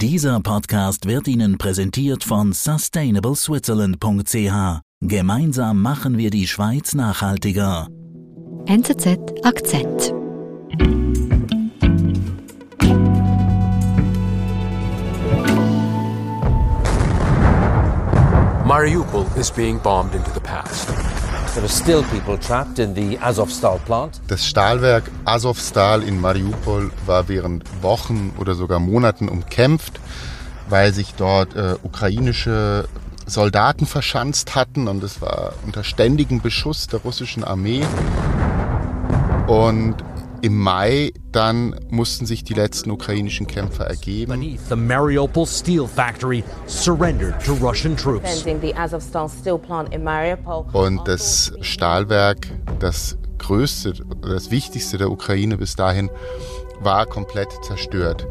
Dieser Podcast wird Ihnen präsentiert von sustainableswitzerland.ch. Gemeinsam machen wir die Schweiz nachhaltiger. NZZ Akzent. Mariupol is being bombed into the past. Das Stahlwerk Azovstal in Mariupol war während Wochen oder sogar Monaten umkämpft, weil sich dort äh, ukrainische Soldaten verschanzt hatten und es war unter ständigem Beschuss der russischen Armee. Und im Mai dann mussten sich die letzten ukrainischen Kämpfer ergeben. Beneath the Mariupol steel factory surrendered to Russian troops. the Azovstal steel plant in Mariupol. Und das Stahlwerk, das größte, das wichtigste der Ukraine bis dahin, war komplett zerstört.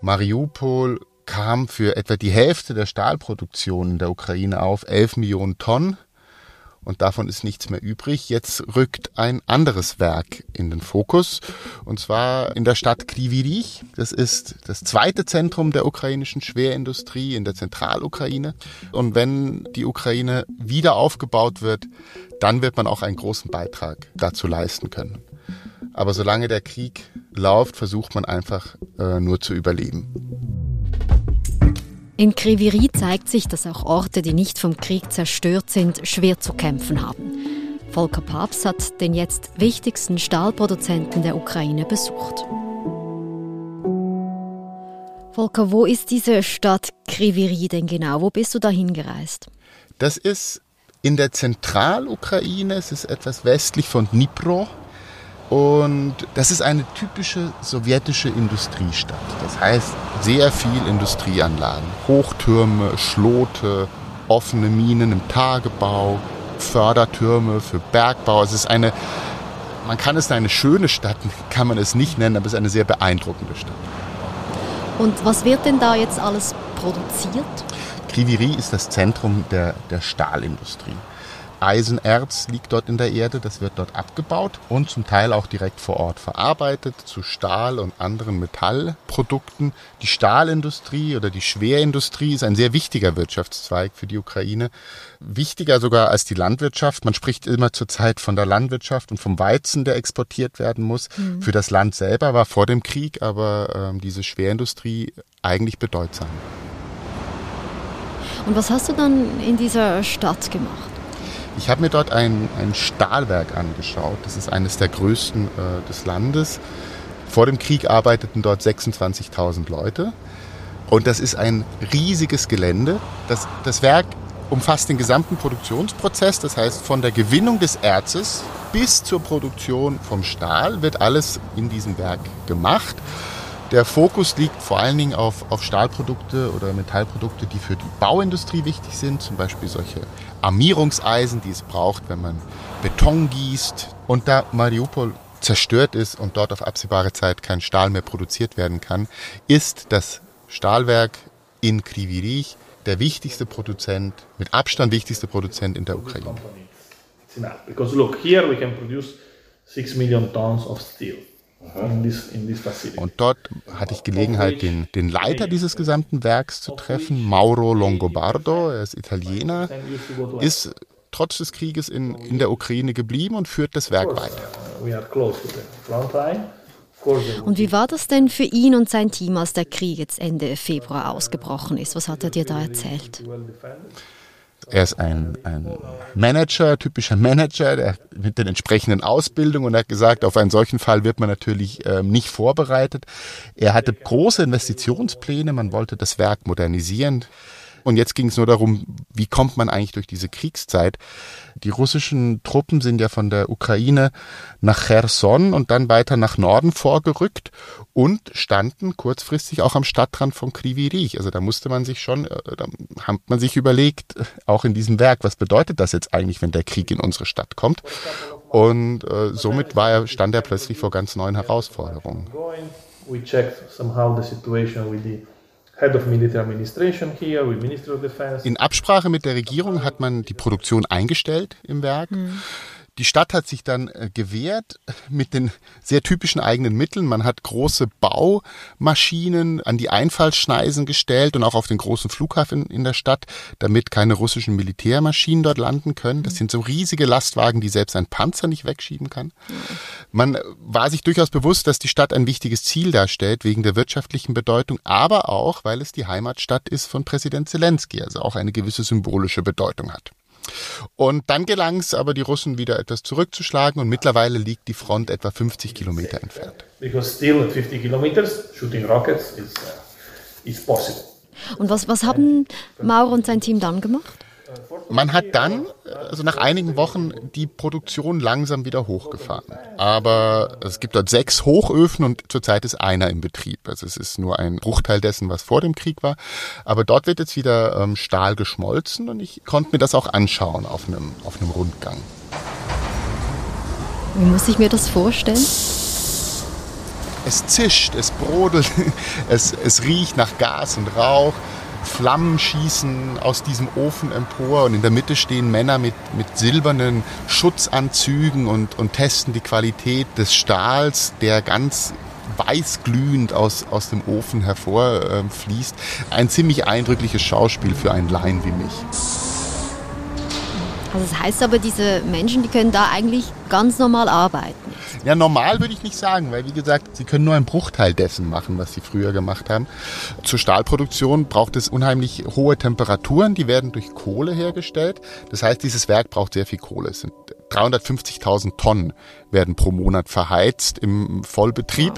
Mariupol kam für etwa die Hälfte der Stahlproduktion in der Ukraine auf, 11 Millionen Tonnen. Und davon ist nichts mehr übrig. Jetzt rückt ein anderes Werk in den Fokus. Und zwar in der Stadt Krivirich. Das ist das zweite Zentrum der ukrainischen Schwerindustrie in der Zentralukraine. Und wenn die Ukraine wieder aufgebaut wird, dann wird man auch einen großen Beitrag dazu leisten können. Aber solange der Krieg läuft, versucht man einfach äh, nur zu überleben. In Kriviri zeigt sich, dass auch Orte, die nicht vom Krieg zerstört sind, schwer zu kämpfen haben. Volker Papst hat den jetzt wichtigsten Stahlproduzenten der Ukraine besucht. Volker, wo ist diese Stadt Kriviri denn genau? Wo bist du dahin gereist? Das ist in der Zentralukraine, es ist etwas westlich von Dnipro. Und das ist eine typische sowjetische Industriestadt. Das heißt, sehr viel Industrieanlagen, Hochtürme, Schlote, offene Minen im Tagebau, Fördertürme für Bergbau. Es ist eine, man kann es eine schöne Stadt, kann man es nicht nennen, aber es ist eine sehr beeindruckende Stadt. Und was wird denn da jetzt alles produziert? Kriviri ist das Zentrum der, der Stahlindustrie. Eisenerz liegt dort in der Erde, das wird dort abgebaut und zum Teil auch direkt vor Ort verarbeitet zu Stahl und anderen Metallprodukten. Die Stahlindustrie oder die Schwerindustrie ist ein sehr wichtiger Wirtschaftszweig für die Ukraine. Wichtiger sogar als die Landwirtschaft. Man spricht immer zurzeit von der Landwirtschaft und vom Weizen, der exportiert werden muss. Mhm. Für das Land selber war vor dem Krieg aber äh, diese Schwerindustrie eigentlich bedeutsam. Und was hast du dann in dieser Stadt gemacht? Ich habe mir dort ein, ein Stahlwerk angeschaut. Das ist eines der größten äh, des Landes. Vor dem Krieg arbeiteten dort 26.000 Leute. Und das ist ein riesiges Gelände. Das, das Werk umfasst den gesamten Produktionsprozess. Das heißt, von der Gewinnung des Erzes bis zur Produktion vom Stahl wird alles in diesem Werk gemacht. Der Fokus liegt vor allen Dingen auf, auf Stahlprodukte oder Metallprodukte, die für die Bauindustrie wichtig sind, zum Beispiel solche Armierungseisen, die es braucht, wenn man Beton gießt. Und da Mariupol zerstört ist und dort auf absehbare Zeit kein Stahl mehr produziert werden kann, ist das Stahlwerk in Krivirich der wichtigste Produzent, mit Abstand wichtigste Produzent in der Ukraine. Because look, here we can produce 6 million tons of steel. In this, in this und dort hatte ich Gelegenheit, den, den Leiter dieses gesamten Werks zu treffen, Mauro Longobardo. Er ist Italiener, ist trotz des Krieges in, in der Ukraine geblieben und führt das Werk weiter. Und wie war das denn für ihn und sein Team, als der Krieg jetzt Ende Februar ausgebrochen ist? Was hat er dir da erzählt? Er ist ein, ein Manager, typischer Manager, der mit den entsprechenden Ausbildungen und er hat gesagt, auf einen solchen Fall wird man natürlich ähm, nicht vorbereitet. Er hatte große Investitionspläne, man wollte das Werk modernisieren. Und jetzt ging es nur darum, wie kommt man eigentlich durch diese Kriegszeit. Die russischen Truppen sind ja von der Ukraine nach Cherson und dann weiter nach Norden vorgerückt und standen kurzfristig auch am Stadtrand von Krivirich. Also da musste man sich schon, äh, da hat man sich überlegt, auch in diesem Werk, was bedeutet das jetzt eigentlich, wenn der Krieg in unsere Stadt kommt? Und äh, somit war er, stand er plötzlich vor ganz neuen Herausforderungen. We checked somehow the situation with the in Absprache mit der Regierung hat man die Produktion eingestellt im Werk. Mhm. Die Stadt hat sich dann äh, gewehrt mit den sehr typischen eigenen Mitteln. Man hat große Baumaschinen an die Einfallsschneisen gestellt und auch auf den großen Flughafen in der Stadt, damit keine russischen Militärmaschinen dort landen können. Das sind so riesige Lastwagen, die selbst ein Panzer nicht wegschieben kann. Man war sich durchaus bewusst, dass die Stadt ein wichtiges Ziel darstellt wegen der wirtschaftlichen Bedeutung, aber auch, weil es die Heimatstadt ist von Präsident Zelensky, also auch eine gewisse symbolische Bedeutung hat. Und dann gelang es aber, die Russen wieder etwas zurückzuschlagen und mittlerweile liegt die Front etwa 50 Kilometer entfernt. Because still at 50 kilometers, shooting rockets is, uh, is possible. Und was, was haben Maurer und sein Team dann gemacht? Man hat dann, also nach einigen Wochen, die Produktion langsam wieder hochgefahren. Aber es gibt dort sechs Hochöfen und zurzeit ist einer im Betrieb. Also es ist nur ein Bruchteil dessen, was vor dem Krieg war. Aber dort wird jetzt wieder ähm, Stahl geschmolzen und ich konnte mir das auch anschauen auf einem, auf einem Rundgang. Wie muss ich mir das vorstellen? Es zischt, es brodelt, es, es riecht nach Gas und Rauch. Flammen schießen aus diesem Ofen empor und in der Mitte stehen Männer mit, mit silbernen Schutzanzügen und, und testen die Qualität des Stahls, der ganz weißglühend aus, aus dem Ofen hervorfließt. Ein ziemlich eindrückliches Schauspiel für einen Laien wie mich. Also das heißt aber, diese Menschen, die können da eigentlich ganz normal arbeiten. Ja, normal würde ich nicht sagen, weil wie gesagt, sie können nur einen Bruchteil dessen machen, was sie früher gemacht haben. Zur Stahlproduktion braucht es unheimlich hohe Temperaturen, die werden durch Kohle hergestellt. Das heißt, dieses Werk braucht sehr viel Kohle. Es sind 350.000 Tonnen werden pro Monat verheizt im Vollbetrieb.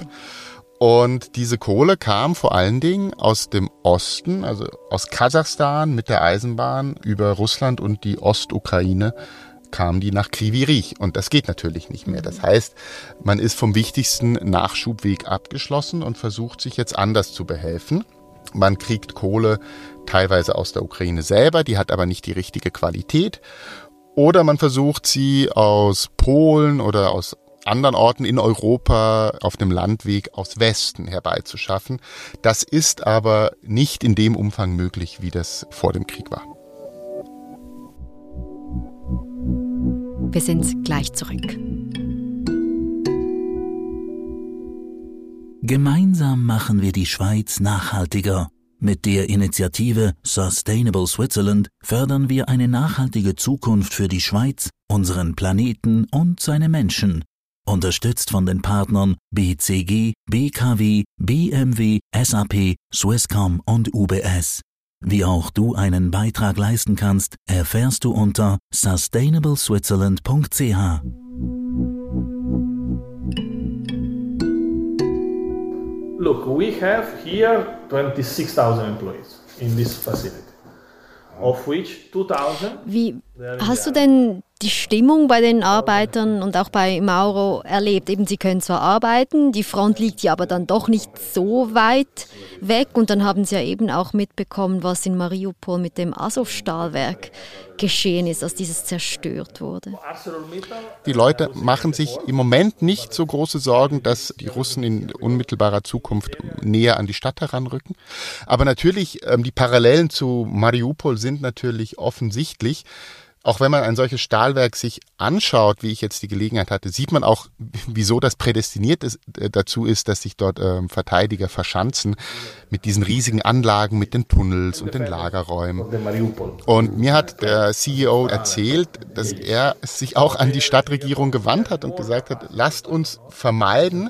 Und diese Kohle kam vor allen Dingen aus dem Osten, also aus Kasachstan mit der Eisenbahn über Russland und die Ostukraine kamen die nach Krivirich und das geht natürlich nicht mehr. Das heißt, man ist vom wichtigsten Nachschubweg abgeschlossen und versucht sich jetzt anders zu behelfen. Man kriegt Kohle teilweise aus der Ukraine selber, die hat aber nicht die richtige Qualität. Oder man versucht sie aus Polen oder aus anderen Orten in Europa auf dem Landweg aus Westen herbeizuschaffen. Das ist aber nicht in dem Umfang möglich, wie das vor dem Krieg war. Wir sind gleich zurück. Gemeinsam machen wir die Schweiz nachhaltiger. Mit der Initiative Sustainable Switzerland fördern wir eine nachhaltige Zukunft für die Schweiz, unseren Planeten und seine Menschen. Unterstützt von den Partnern BCG, BKW, BMW, SAP, Swisscom und UBS. Wie auch du einen Beitrag leisten kannst, erfährst du unter sustainableswitzerland.ch. Look, we have here 26,000 employees in this facility, of which 2,000 Wie hast du denn die Stimmung bei den Arbeitern und auch bei Mauro erlebt? Eben, sie können zwar arbeiten, die Front liegt ja aber dann doch nicht so weit weg. Und dann haben sie ja eben auch mitbekommen, was in Mariupol mit dem Azov-Stahlwerk geschehen ist, als dieses zerstört wurde. Die Leute machen sich im Moment nicht so große Sorgen, dass die Russen in unmittelbarer Zukunft näher an die Stadt heranrücken. Aber natürlich, ähm, die Parallelen zu Mariupol sind natürlich offensichtlich auch wenn man ein solches Stahlwerk sich anschaut, wie ich jetzt die Gelegenheit hatte, sieht man auch, wieso das prädestiniert ist, äh, dazu ist, dass sich dort ähm, Verteidiger verschanzen mit diesen riesigen Anlagen, mit den Tunnels und den Lagerräumen. Und mir hat der CEO erzählt, dass er sich auch an die Stadtregierung gewandt hat und gesagt hat, lasst uns vermeiden,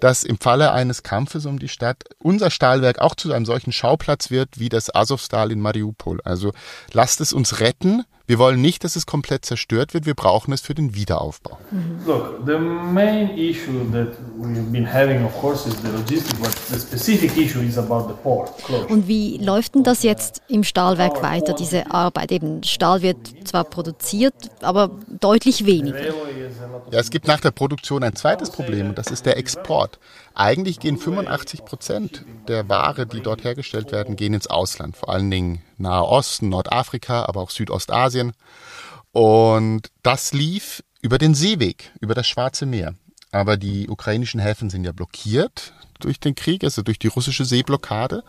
dass im Falle eines Kampfes um die Stadt unser Stahlwerk auch zu einem solchen Schauplatz wird wie das Azovstal in Mariupol. Also lasst es uns retten, wir wollen nicht, dass es komplett zerstört wird. Wir brauchen es für den Wiederaufbau. Look, the main issue that we've been having, of course, is the logistics, but the specific issue is about the port. Und wie läuft denn das jetzt im Stahlwerk weiter, diese Arbeit? Eben, Stahl wird zwar produziert, aber deutlich weniger. Ja, es gibt nach der Produktion ein zweites Problem und das ist der Export. Eigentlich gehen 85 Prozent der Ware, die dort hergestellt werden, gehen ins Ausland. Vor allen Dingen Nahe Osten, Nordafrika, aber auch Südostasien. Und das lief über den Seeweg, über das Schwarze Meer. Aber die ukrainischen Häfen sind ja blockiert durch den Krieg, also durch die russische Seeblockade.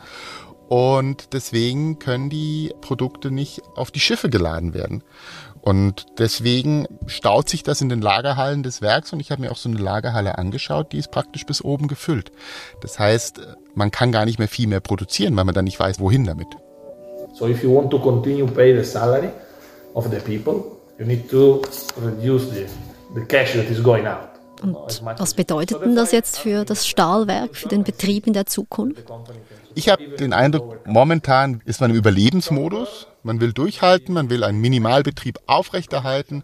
Und deswegen können die Produkte nicht auf die Schiffe geladen werden. Und deswegen staut sich das in den Lagerhallen des Werks und ich habe mir auch so eine Lagerhalle angeschaut, die ist praktisch bis oben gefüllt. Das heißt, man kann gar nicht mehr viel mehr produzieren, weil man dann nicht weiß, wohin damit. So if you want to continue pay the salary of the people, you need to reduce the, the cash that is going out. Und was bedeutet denn das jetzt für das Stahlwerk, für den Betrieb in der Zukunft? Ich habe den Eindruck, momentan ist man im Überlebensmodus. Man will durchhalten, man will einen Minimalbetrieb aufrechterhalten.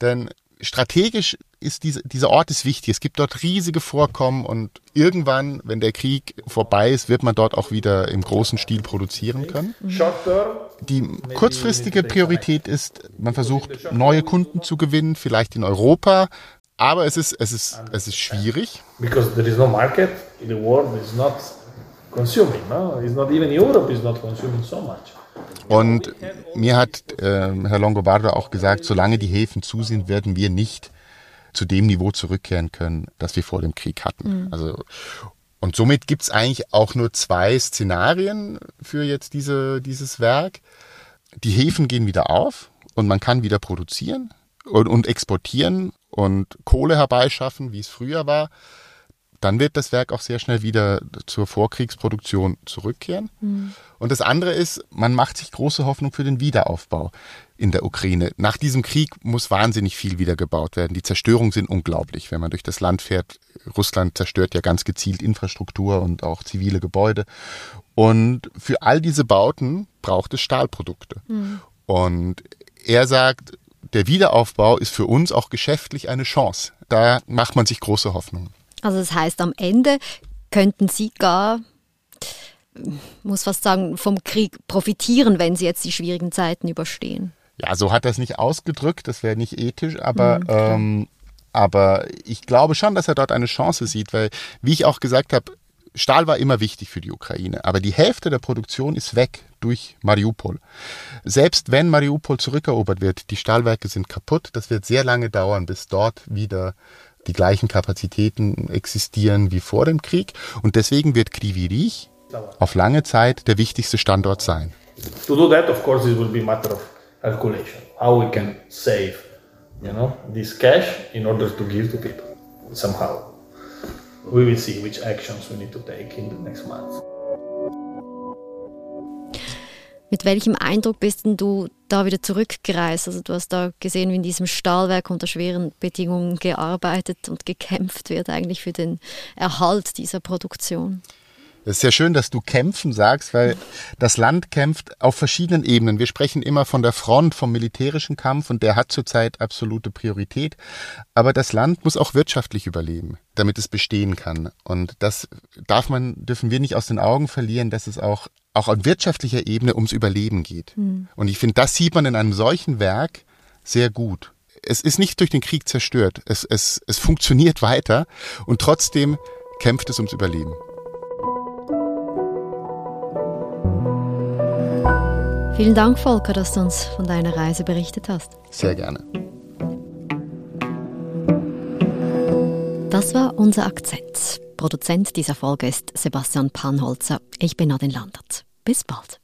Denn strategisch ist diese, dieser Ort ist wichtig. Es gibt dort riesige Vorkommen und irgendwann, wenn der Krieg vorbei ist, wird man dort auch wieder im großen Stil produzieren können. Die kurzfristige Priorität ist, man versucht neue Kunden zu gewinnen, vielleicht in Europa, aber es ist, es ist, es ist schwierig. Because there is no market, the world is not consuming. No? It's not even Europe is not consuming so much. Und mir hat äh, Herr Longobardo auch gesagt, solange die Häfen zu sind, werden wir nicht zu dem Niveau zurückkehren können, das wir vor dem Krieg hatten. Mhm. Also und somit gibt es eigentlich auch nur zwei Szenarien für jetzt diese, dieses Werk. Die Häfen gehen wieder auf und man kann wieder produzieren und, und exportieren und Kohle herbeischaffen, wie es früher war, dann wird das Werk auch sehr schnell wieder zur Vorkriegsproduktion zurückkehren. Mhm. Und das andere ist, man macht sich große Hoffnung für den Wiederaufbau in der Ukraine. Nach diesem Krieg muss wahnsinnig viel wieder gebaut werden. Die Zerstörungen sind unglaublich. Wenn man durch das Land fährt, Russland zerstört ja ganz gezielt Infrastruktur und auch zivile Gebäude. Und für all diese Bauten braucht es Stahlprodukte. Mhm. Und er sagt, der Wiederaufbau ist für uns auch geschäftlich eine Chance. Da macht man sich große Hoffnungen. Also das heißt, am Ende könnten Sie gar, muss fast sagen, vom Krieg profitieren, wenn Sie jetzt die schwierigen Zeiten überstehen. Ja, so hat er es nicht ausgedrückt, das wäre nicht ethisch, aber, mhm, ähm, aber ich glaube schon, dass er dort eine Chance sieht, weil, wie ich auch gesagt habe, Stahl war immer wichtig für die Ukraine, aber die Hälfte der Produktion ist weg durch Mariupol. Selbst wenn Mariupol zurückerobert wird, die Stahlwerke sind kaputt, das wird sehr lange dauern, bis dort wieder die gleichen Kapazitäten existieren wie vor dem Krieg und deswegen wird Krivi auf lange Zeit der wichtigste Standort sein. To do that, of course, it will be a matter of calculation, how we can save, you know, this cash in order to give to people somehow we will see which actions we need to take in the next month. Mit welchem Eindruck bist denn du da wieder zurückgereist? Also du hast da gesehen, wie in diesem Stahlwerk unter schweren Bedingungen gearbeitet und gekämpft wird eigentlich für den Erhalt dieser Produktion. Es ist sehr schön, dass du kämpfen sagst, weil das Land kämpft auf verschiedenen Ebenen. Wir sprechen immer von der Front, vom militärischen Kampf und der hat zurzeit absolute Priorität. Aber das Land muss auch wirtschaftlich überleben, damit es bestehen kann. Und das darf man, dürfen wir nicht aus den Augen verlieren, dass es auch, auch auf wirtschaftlicher Ebene ums Überleben geht. Mhm. Und ich finde, das sieht man in einem solchen Werk sehr gut. Es ist nicht durch den Krieg zerstört. Es, es, es funktioniert weiter und trotzdem kämpft es ums Überleben. Vielen Dank, Volker, dass du uns von deiner Reise berichtet hast. Sehr gerne. Das war unser Akzent. Produzent dieser Folge ist Sebastian Panholzer. Ich bin Nadine Landert. Bis bald.